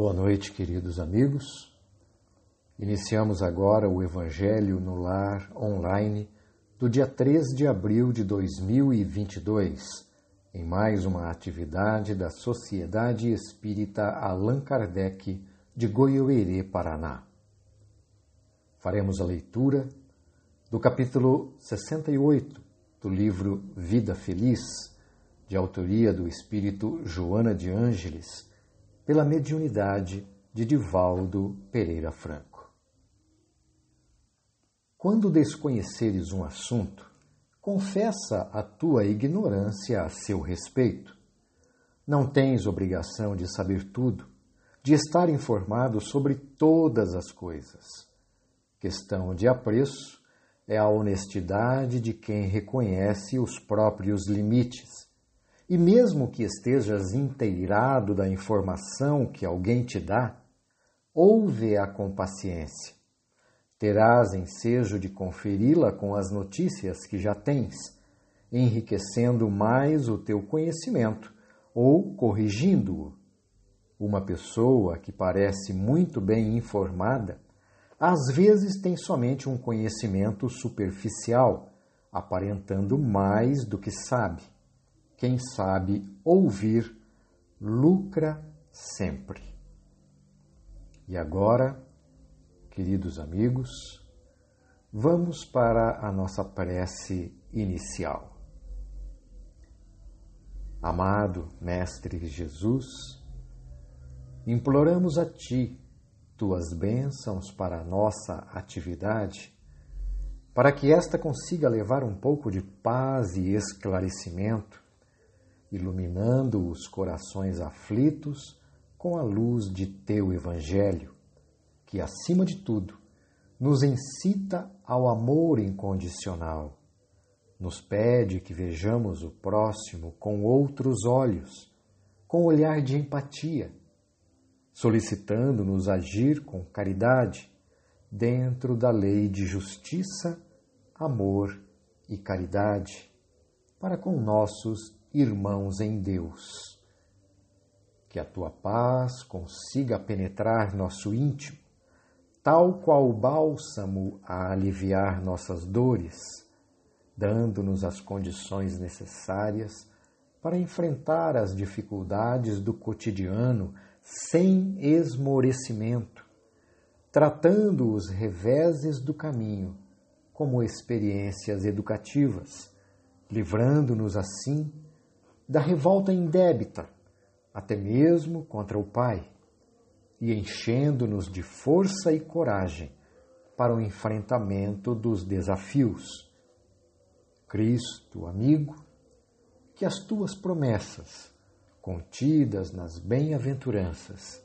Boa noite, queridos amigos. Iniciamos agora o Evangelho no Lar online do dia 3 de abril de 2022, em mais uma atividade da Sociedade Espírita Allan Kardec de Goiôerê, Paraná. Faremos a leitura do capítulo 68 do livro Vida Feliz, de autoria do espírito Joana de Ângeles pela mediunidade de Divaldo Pereira Franco. Quando desconheceres um assunto, confessa a tua ignorância a seu respeito. Não tens obrigação de saber tudo, de estar informado sobre todas as coisas. Questão de apreço é a honestidade de quem reconhece os próprios limites e mesmo que estejas inteirado da informação que alguém te dá, ouve-a com paciência. Terás ensejo de conferi-la com as notícias que já tens, enriquecendo mais o teu conhecimento ou corrigindo-o. Uma pessoa que parece muito bem informada, às vezes tem somente um conhecimento superficial, aparentando mais do que sabe. Quem sabe ouvir, lucra sempre. E agora, queridos amigos, vamos para a nossa prece inicial. Amado Mestre Jesus, imploramos a Ti tuas bênçãos para a nossa atividade, para que esta consiga levar um pouco de paz e esclarecimento iluminando os corações aflitos com a luz de teu Evangelho, que, acima de tudo, nos incita ao amor incondicional, nos pede que vejamos o próximo com outros olhos, com olhar de empatia, solicitando-nos agir com caridade dentro da lei de justiça, amor e caridade para com nossos irmãos em Deus. Que a tua paz consiga penetrar nosso íntimo, tal qual o bálsamo a aliviar nossas dores, dando-nos as condições necessárias para enfrentar as dificuldades do cotidiano sem esmorecimento, tratando os reveses do caminho como experiências educativas, livrando-nos assim da revolta indébita, até mesmo contra o Pai, e enchendo-nos de força e coragem para o enfrentamento dos desafios. Cristo, amigo, que as tuas promessas, contidas nas bem-aventuranças,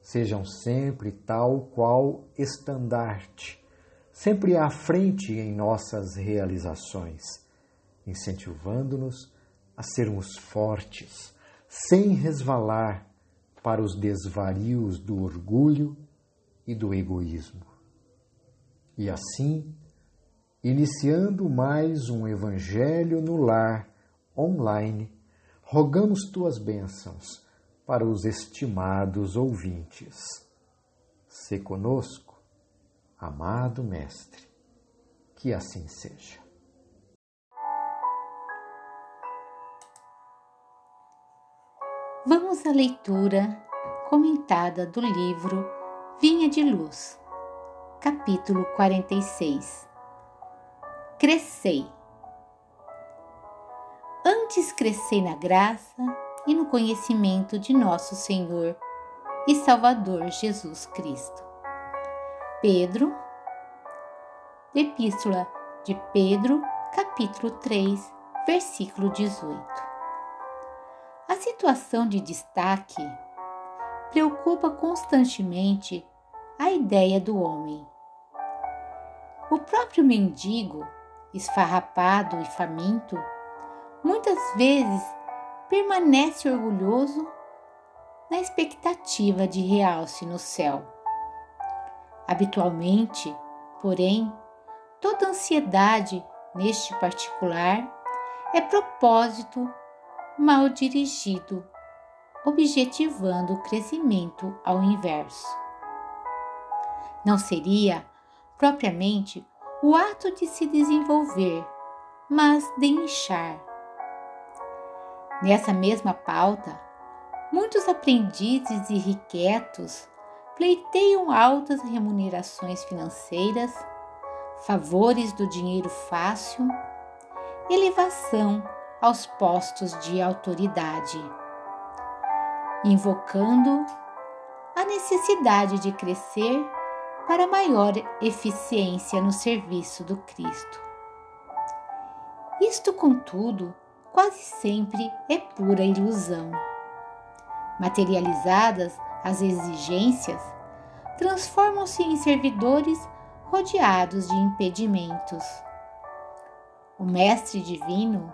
sejam sempre tal qual estandarte, sempre à frente em nossas realizações, incentivando-nos a sermos fortes, sem resvalar para os desvarios do orgulho e do egoísmo. E assim, iniciando mais um Evangelho no Lar online, rogamos tuas bênçãos para os estimados ouvintes. Se conosco, amado Mestre, que assim seja. Vamos à leitura comentada do livro Vinha de Luz, capítulo 46. Crescei. Antes crescei na graça e no conhecimento de nosso Senhor e Salvador Jesus Cristo. Pedro, Epístola de Pedro, capítulo 3, versículo 18. Situação de destaque preocupa constantemente a ideia do homem. O próprio mendigo, esfarrapado e faminto, muitas vezes permanece orgulhoso na expectativa de realce no céu. Habitualmente, porém, toda ansiedade neste particular é propósito mal dirigido objetivando o crescimento ao inverso. Não seria, propriamente, o ato de se desenvolver, mas de inchar. Nessa mesma pauta, muitos aprendizes irrequietos pleiteiam altas remunerações financeiras, favores do dinheiro fácil, elevação aos postos de autoridade, invocando a necessidade de crescer para maior eficiência no serviço do Cristo. Isto, contudo, quase sempre é pura ilusão. Materializadas as exigências, transformam-se em servidores rodeados de impedimentos. O Mestre Divino,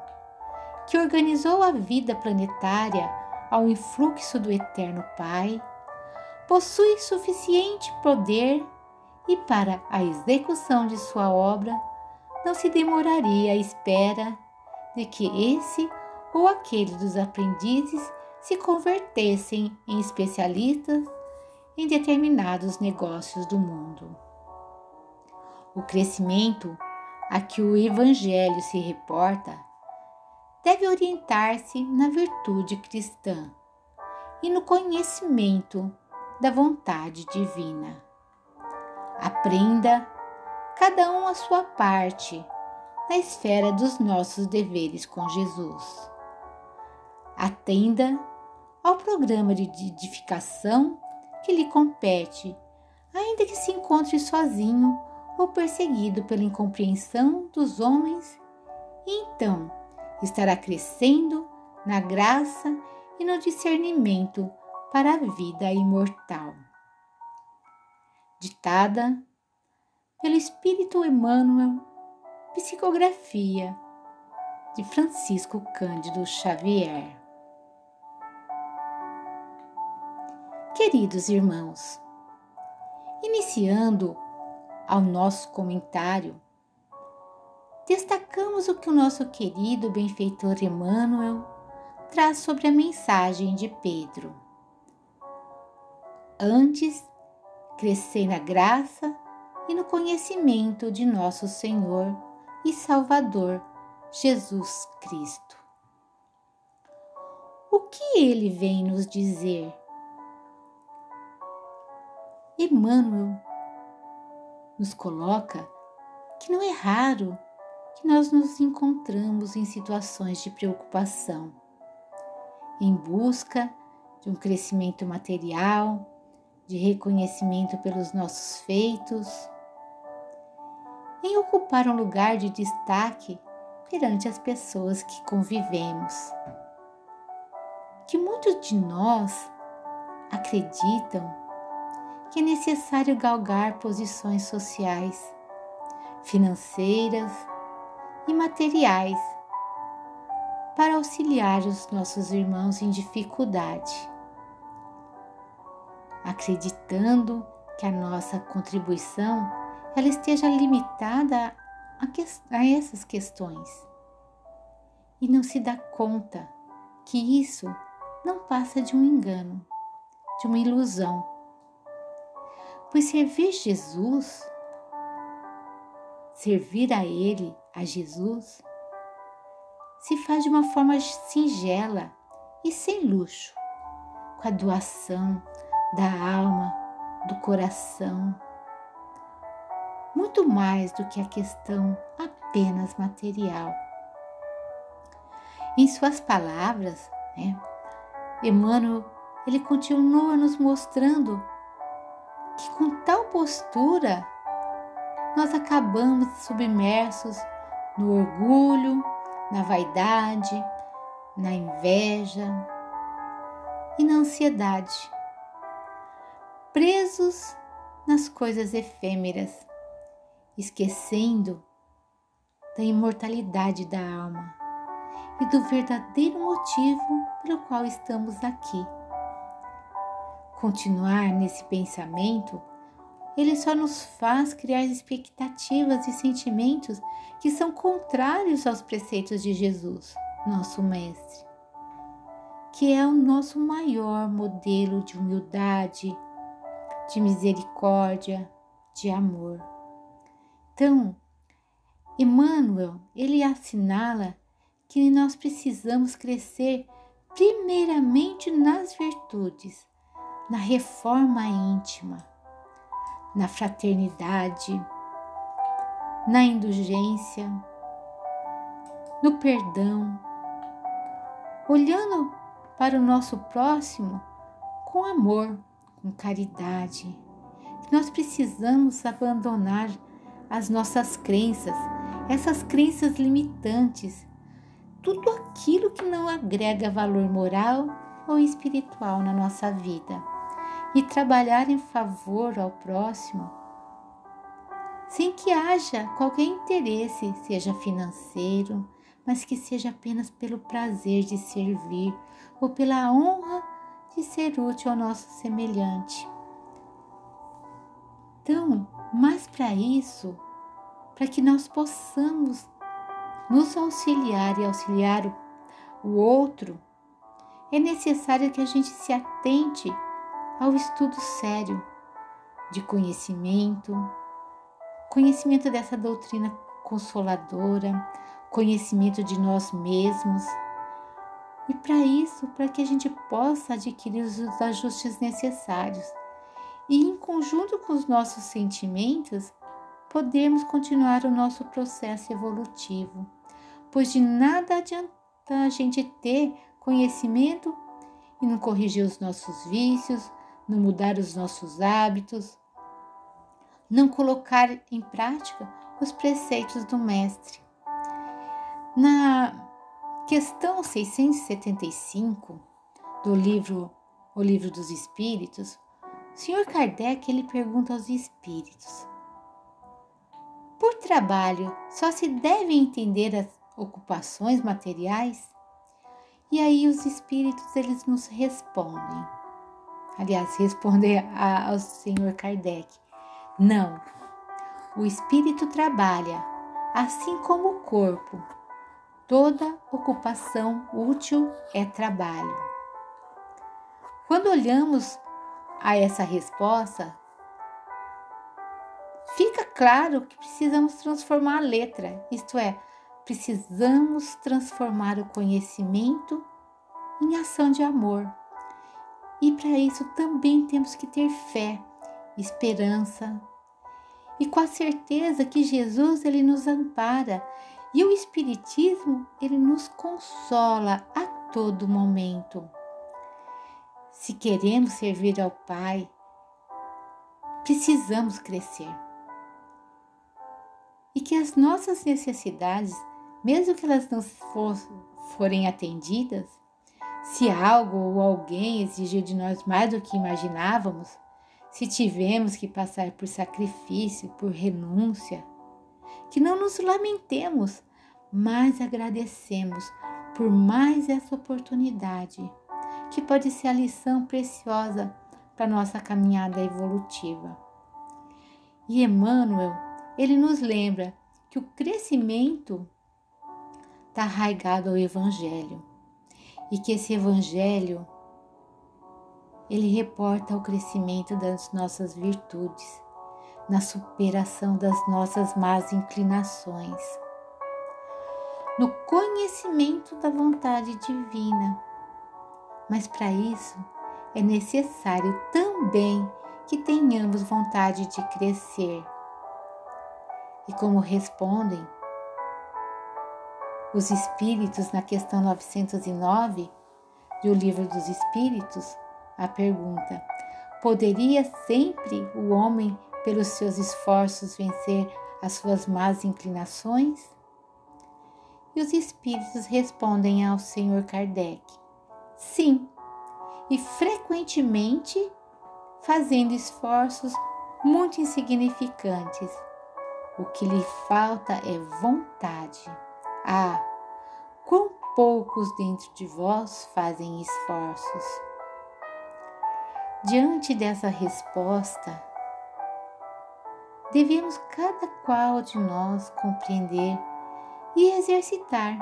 que organizou a vida planetária ao influxo do Eterno Pai, possui suficiente poder e, para a execução de sua obra, não se demoraria à espera de que esse ou aquele dos aprendizes se convertessem em especialistas em determinados negócios do mundo. O crescimento a que o Evangelho se reporta deve orientar-se na virtude cristã e no conhecimento da vontade divina. Aprenda cada um a sua parte na esfera dos nossos deveres com Jesus. Atenda ao programa de edificação que lhe compete, ainda que se encontre sozinho ou perseguido pela incompreensão dos homens, e então estará crescendo na graça e no discernimento para a vida imortal. Ditada pelo Espírito Emmanuel, psicografia de Francisco Cândido Xavier. Queridos irmãos, iniciando ao nosso comentário, destacamos o que o nosso querido benfeitor Emmanuel traz sobre a mensagem de Pedro. Antes, crescei na graça e no conhecimento de nosso Senhor e Salvador Jesus Cristo. O que ele vem nos dizer? Emmanuel nos coloca que não é raro que nós nos encontramos em situações de preocupação, em busca de um crescimento material, de reconhecimento pelos nossos feitos, em ocupar um lugar de destaque perante as pessoas que convivemos. Que muitos de nós acreditam que é necessário galgar posições sociais, financeiras e materiais para auxiliar os nossos irmãos em dificuldade, acreditando que a nossa contribuição ela esteja limitada a, que, a essas questões. E não se dá conta que isso não passa de um engano, de uma ilusão. Pois servir Jesus, servir a Ele, a Jesus, se faz de uma forma singela e sem luxo, com a doação da alma, do coração, muito mais do que a questão apenas material. Em suas palavras, né, Emmanuel ele continua nos mostrando que com tal postura nós acabamos submersos no orgulho, na vaidade, na inveja e na ansiedade, presos nas coisas efêmeras, esquecendo da imortalidade da alma e do verdadeiro motivo pelo qual estamos aqui. Continuar nesse pensamento, ele só nos faz criar expectativas e sentimentos que são contrários aos preceitos de Jesus, nosso Mestre, que é o nosso maior modelo de humildade, de misericórdia, de amor. Então, Emmanuel, ele assinala que nós precisamos crescer primeiramente nas virtudes, na reforma íntima, na fraternidade, na indulgência, no perdão, olhando para o nosso próximo com amor, com caridade. Nós precisamos abandonar as nossas crenças, essas crenças limitantes, tudo aquilo que não agrega valor moral ou espiritual na nossa vida e trabalhar em favor ao próximo sem que haja qualquer interesse, seja financeiro, mas que seja apenas pelo prazer de servir ou pela honra de ser útil ao nosso semelhante. Então, mas para isso, para que nós possamos nos auxiliar e auxiliar o, o outro, é necessário que a gente se atente ao estudo sério de conhecimento, conhecimento dessa doutrina consoladora, conhecimento de nós mesmos. E para isso, para que a gente possa adquirir os ajustes necessários e, em conjunto com os nossos sentimentos, podermos continuar o nosso processo evolutivo, pois de nada adianta a gente ter conhecimento e não corrigir os nossos vícios, não mudar os nossos hábitos, não colocar em prática os preceitos do Mestre. Na questão 675 do livro O Livro dos Espíritos, o Sr. Kardec ele pergunta aos espíritos: Por trabalho só se devem entender as ocupações materiais? E aí os espíritos eles nos respondem. Aliás, respondem ao Sr. Kardec não. O espírito trabalha, assim como o corpo. Toda ocupação útil é trabalho. Quando olhamos a essa resposta, fica claro que precisamos transformar a letra, isto é, precisamos transformar o conhecimento em ação de amor. E para isso também temos que ter fé esperança e com a certeza que Jesus ele nos ampara e o espiritismo ele nos consola a todo momento. Se queremos servir ao Pai, precisamos crescer. E que as nossas necessidades, mesmo que elas não for, forem atendidas, se algo ou alguém exigir de nós mais do que imaginávamos, se tivemos que passar por sacrifício, por renúncia, que não nos lamentemos, mas agradecemos por mais essa oportunidade, que pode ser a lição preciosa para nossa caminhada evolutiva. E Emmanuel, ele nos lembra que o crescimento está arraigado ao Evangelho e que esse Evangelho ele reporta o crescimento das nossas virtudes, na superação das nossas más inclinações, no conhecimento da vontade divina. Mas para isso é necessário também que tenhamos vontade de crescer. E como respondem os Espíritos na questão 909 do Livro dos Espíritos, a pergunta: poderia sempre o homem, pelos seus esforços, vencer as suas más inclinações? E os espíritos respondem ao Senhor Kardec: sim, e frequentemente fazendo esforços muito insignificantes. O que lhe falta é vontade. Ah, quão poucos dentro de vós fazem esforços. Diante dessa resposta, devemos cada qual de nós compreender e exercitar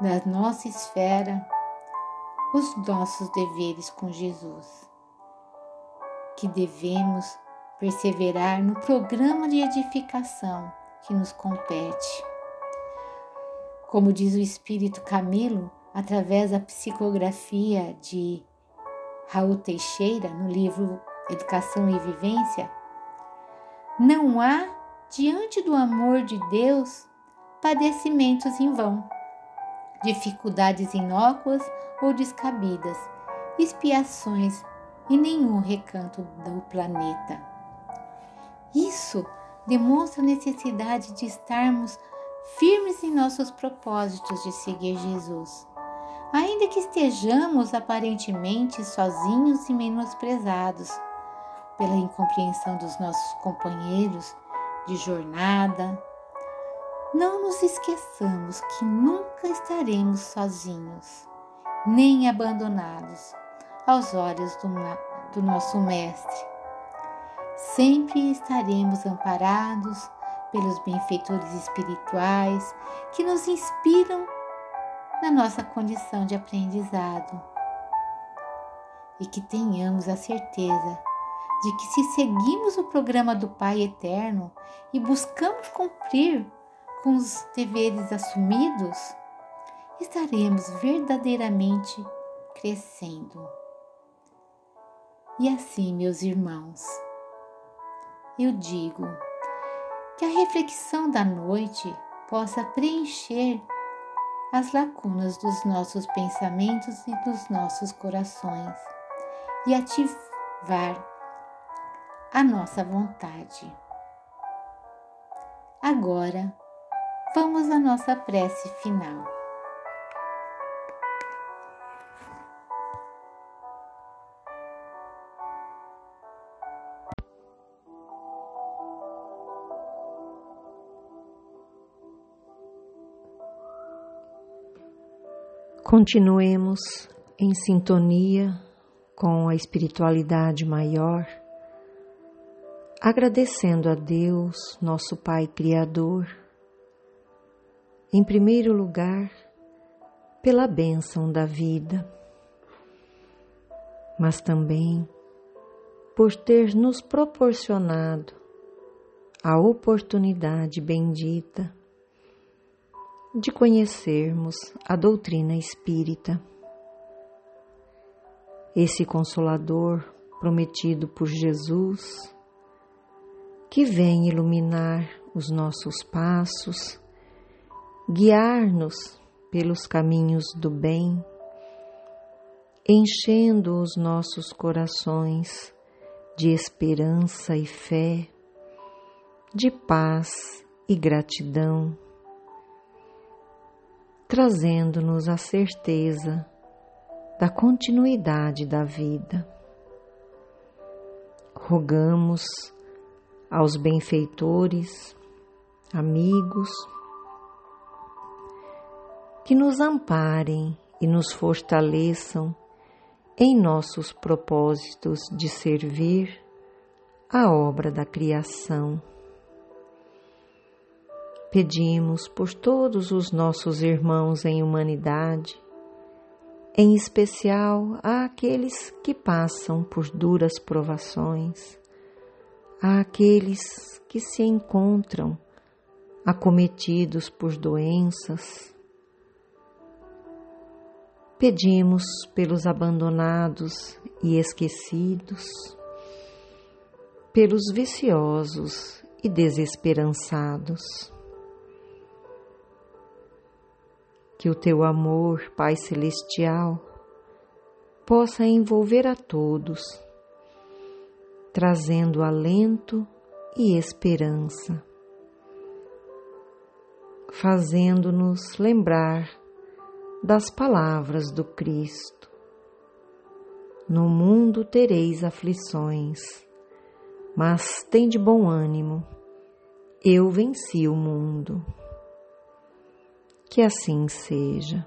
na nossa esfera os nossos deveres com Jesus, que devemos perseverar no programa de edificação que nos compete. Como diz o Espírito Camilo, através da psicografia de Raul Teixeira, no livro Educação e Vivência, não há, diante do amor de Deus, padecimentos em vão, dificuldades inócuas ou descabidas, expiações em nenhum recanto do planeta. Isso demonstra a necessidade de estarmos firmes em nossos propósitos de seguir Jesus. Ainda que estejamos aparentemente sozinhos e menosprezados pela incompreensão dos nossos companheiros de jornada, não nos esqueçamos que nunca estaremos sozinhos, nem abandonados aos olhos do, do nosso Mestre. Sempre estaremos amparados pelos benfeitores espirituais que nos inspiram na nossa condição de aprendizado. E que tenhamos a certeza de que, se seguimos o programa do Pai Eterno e buscamos cumprir com os deveres assumidos, estaremos verdadeiramente crescendo. E assim, meus irmãos, eu digo que a reflexão da noite possa preencher as lacunas dos nossos pensamentos e dos nossos corações e ativar a nossa vontade. Agora, Vamos à nossa prece final. Continuemos em sintonia com a espiritualidade maior, agradecendo a Deus, nosso Pai Criador, em primeiro lugar, pela bênção da vida, mas também por ter nos proporcionado a oportunidade bendita de conhecermos a doutrina espírita. Esse consolador prometido por Jesus, que vem iluminar os nossos passos guiar-nos pelos caminhos do bem, enchendo os nossos corações de esperança e fé, de paz e gratidão, trazendo-nos a certeza da continuidade da vida. Rogamos aos benfeitores, amigos, que nos amparem e nos fortaleçam em nossos propósitos de servir a obra da criação. Pedimos por todos os nossos irmãos em humanidade, em especial àqueles que passam por duras provações, àqueles que se encontram acometidos por doenças, Pedimos pelos abandonados e esquecidos, pelos viciosos e desesperançados. Que o teu amor, Pai Celestial, possa envolver a todos, trazendo alento e esperança, fazendo-nos lembrar das palavras do Cristo. No mundo tereis aflições, mas tem de bom ânimo, eu venci o mundo. Que assim seja.